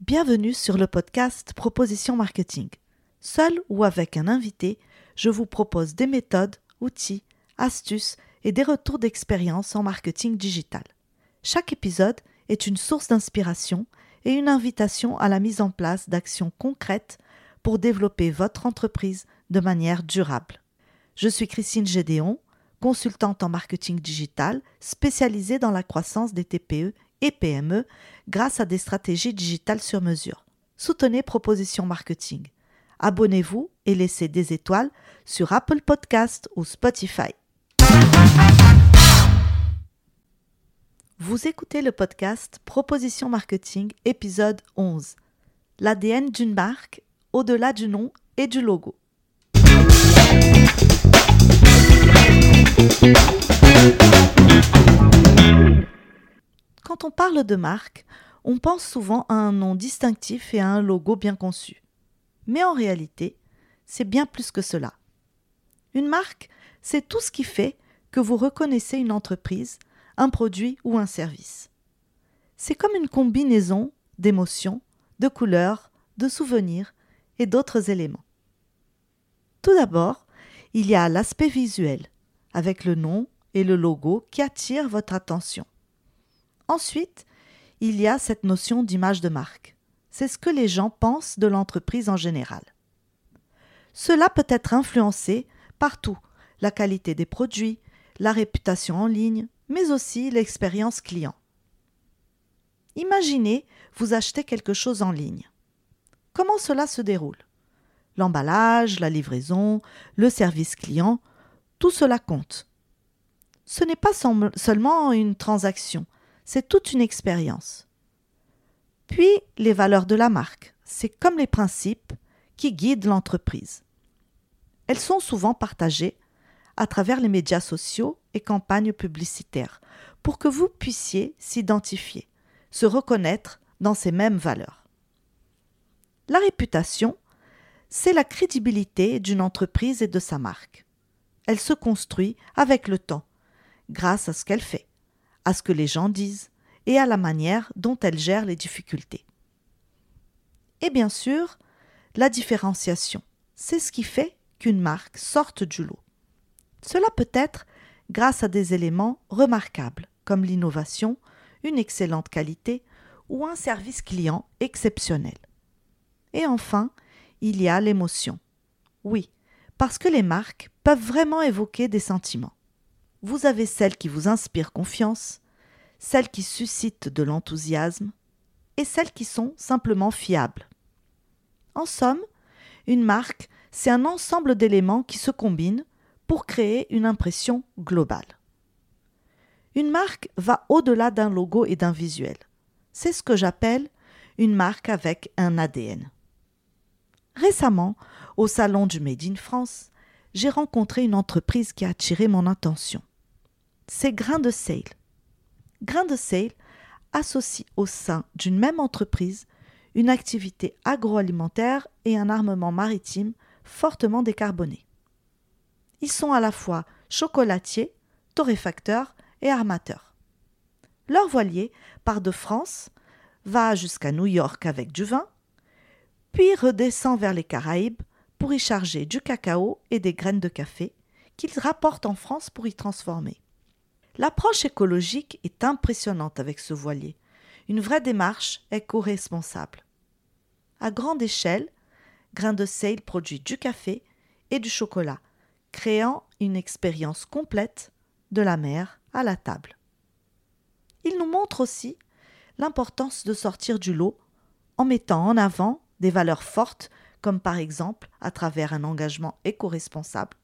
Bienvenue sur le podcast Proposition Marketing. Seul ou avec un invité, je vous propose des méthodes, outils, astuces et des retours d'expérience en marketing digital. Chaque épisode est une source d'inspiration et une invitation à la mise en place d'actions concrètes pour développer votre entreprise de manière durable. Je suis Christine Gédéon, consultante en marketing digital spécialisée dans la croissance des TPE et PME grâce à des stratégies digitales sur mesure. Soutenez Proposition Marketing. Abonnez-vous et laissez des étoiles sur Apple Podcast ou Spotify. Vous écoutez le podcast Proposition Marketing épisode 11. L'ADN d'une marque au-delà du nom et du logo. Quand on parle de marque, on pense souvent à un nom distinctif et à un logo bien conçu. Mais en réalité, c'est bien plus que cela. Une marque, c'est tout ce qui fait que vous reconnaissez une entreprise, un produit ou un service. C'est comme une combinaison d'émotions, de couleurs, de souvenirs et d'autres éléments. Tout d'abord, il y a l'aspect visuel, avec le nom et le logo qui attirent votre attention. Ensuite, il y a cette notion d'image de marque. C'est ce que les gens pensent de l'entreprise en général. Cela peut être influencé par tout, la qualité des produits, la réputation en ligne, mais aussi l'expérience client. Imaginez, vous achetez quelque chose en ligne. Comment cela se déroule? L'emballage, la livraison, le service client, tout cela compte. Ce n'est pas seulement une transaction, c'est toute une expérience. Puis les valeurs de la marque, c'est comme les principes qui guident l'entreprise. Elles sont souvent partagées à travers les médias sociaux et campagnes publicitaires pour que vous puissiez s'identifier, se reconnaître dans ces mêmes valeurs. La réputation, c'est la crédibilité d'une entreprise et de sa marque. Elle se construit avec le temps, grâce à ce qu'elle fait à ce que les gens disent et à la manière dont elle gère les difficultés. Et bien sûr, la différenciation, c'est ce qui fait qu'une marque sorte du lot. Cela peut être grâce à des éléments remarquables comme l'innovation, une excellente qualité ou un service client exceptionnel. Et enfin, il y a l'émotion. Oui, parce que les marques peuvent vraiment évoquer des sentiments vous avez celles qui vous inspirent confiance, celles qui suscitent de l'enthousiasme et celles qui sont simplement fiables. En somme, une marque, c'est un ensemble d'éléments qui se combinent pour créer une impression globale. Une marque va au-delà d'un logo et d'un visuel. C'est ce que j'appelle une marque avec un ADN. Récemment, au salon du Made in France, j'ai rencontré une entreprise qui a attiré mon attention c'est Grain de Sale. Grain de Sale associe au sein d'une même entreprise une activité agroalimentaire et un armement maritime fortement décarbonés. Ils sont à la fois chocolatiers, torréfacteurs et armateurs. Leur voilier part de France, va jusqu'à New York avec du vin, puis redescend vers les Caraïbes pour y charger du cacao et des graines de café qu'ils rapportent en France pour y transformer. L'approche écologique est impressionnante avec ce voilier, une vraie démarche éco-responsable. À grande échelle, Grain de Sale produit du café et du chocolat, créant une expérience complète de la mer à la table. Il nous montre aussi l'importance de sortir du lot en mettant en avant des valeurs fortes comme par exemple à travers un engagement éco-responsable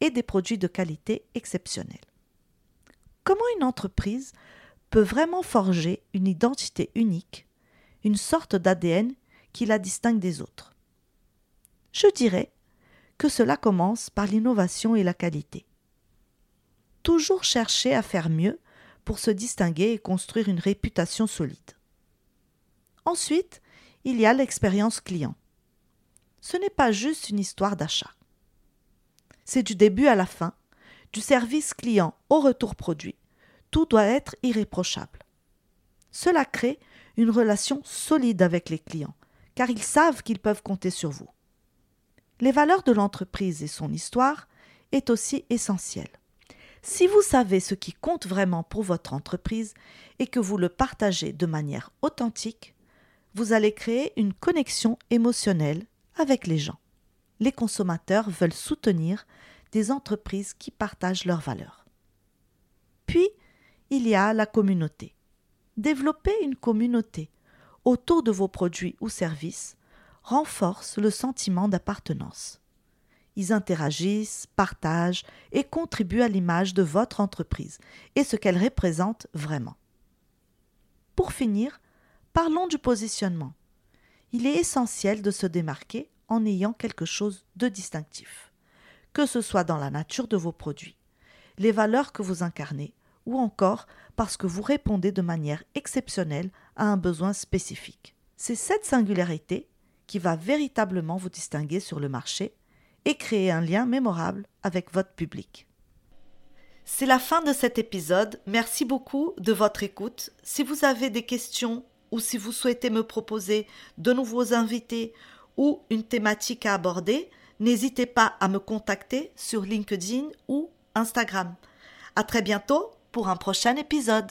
et des produits de qualité exceptionnelle. Comment une entreprise peut vraiment forger une identité unique, une sorte d'ADN qui la distingue des autres? Je dirais que cela commence par l'innovation et la qualité. Toujours chercher à faire mieux pour se distinguer et construire une réputation solide. Ensuite, il y a l'expérience client. Ce n'est pas juste une histoire d'achat. C'est du début à la fin, du service client au retour produit, tout doit être irréprochable. Cela crée une relation solide avec les clients, car ils savent qu'ils peuvent compter sur vous. Les valeurs de l'entreprise et son histoire est aussi essentielle. Si vous savez ce qui compte vraiment pour votre entreprise et que vous le partagez de manière authentique, vous allez créer une connexion émotionnelle avec les gens. Les consommateurs veulent soutenir des entreprises qui partagent leurs valeurs. Puis, il y a la communauté. Développer une communauté autour de vos produits ou services renforce le sentiment d'appartenance. Ils interagissent, partagent et contribuent à l'image de votre entreprise et ce qu'elle représente vraiment. Pour finir, parlons du positionnement. Il est essentiel de se démarquer en ayant quelque chose de distinctif, que ce soit dans la nature de vos produits, les valeurs que vous incarnez, ou encore parce que vous répondez de manière exceptionnelle à un besoin spécifique. C'est cette singularité qui va véritablement vous distinguer sur le marché et créer un lien mémorable avec votre public. C'est la fin de cet épisode. Merci beaucoup de votre écoute. Si vous avez des questions ou si vous souhaitez me proposer de nouveaux invités ou une thématique à aborder, n'hésitez pas à me contacter sur LinkedIn ou Instagram. À très bientôt pour un prochain épisode.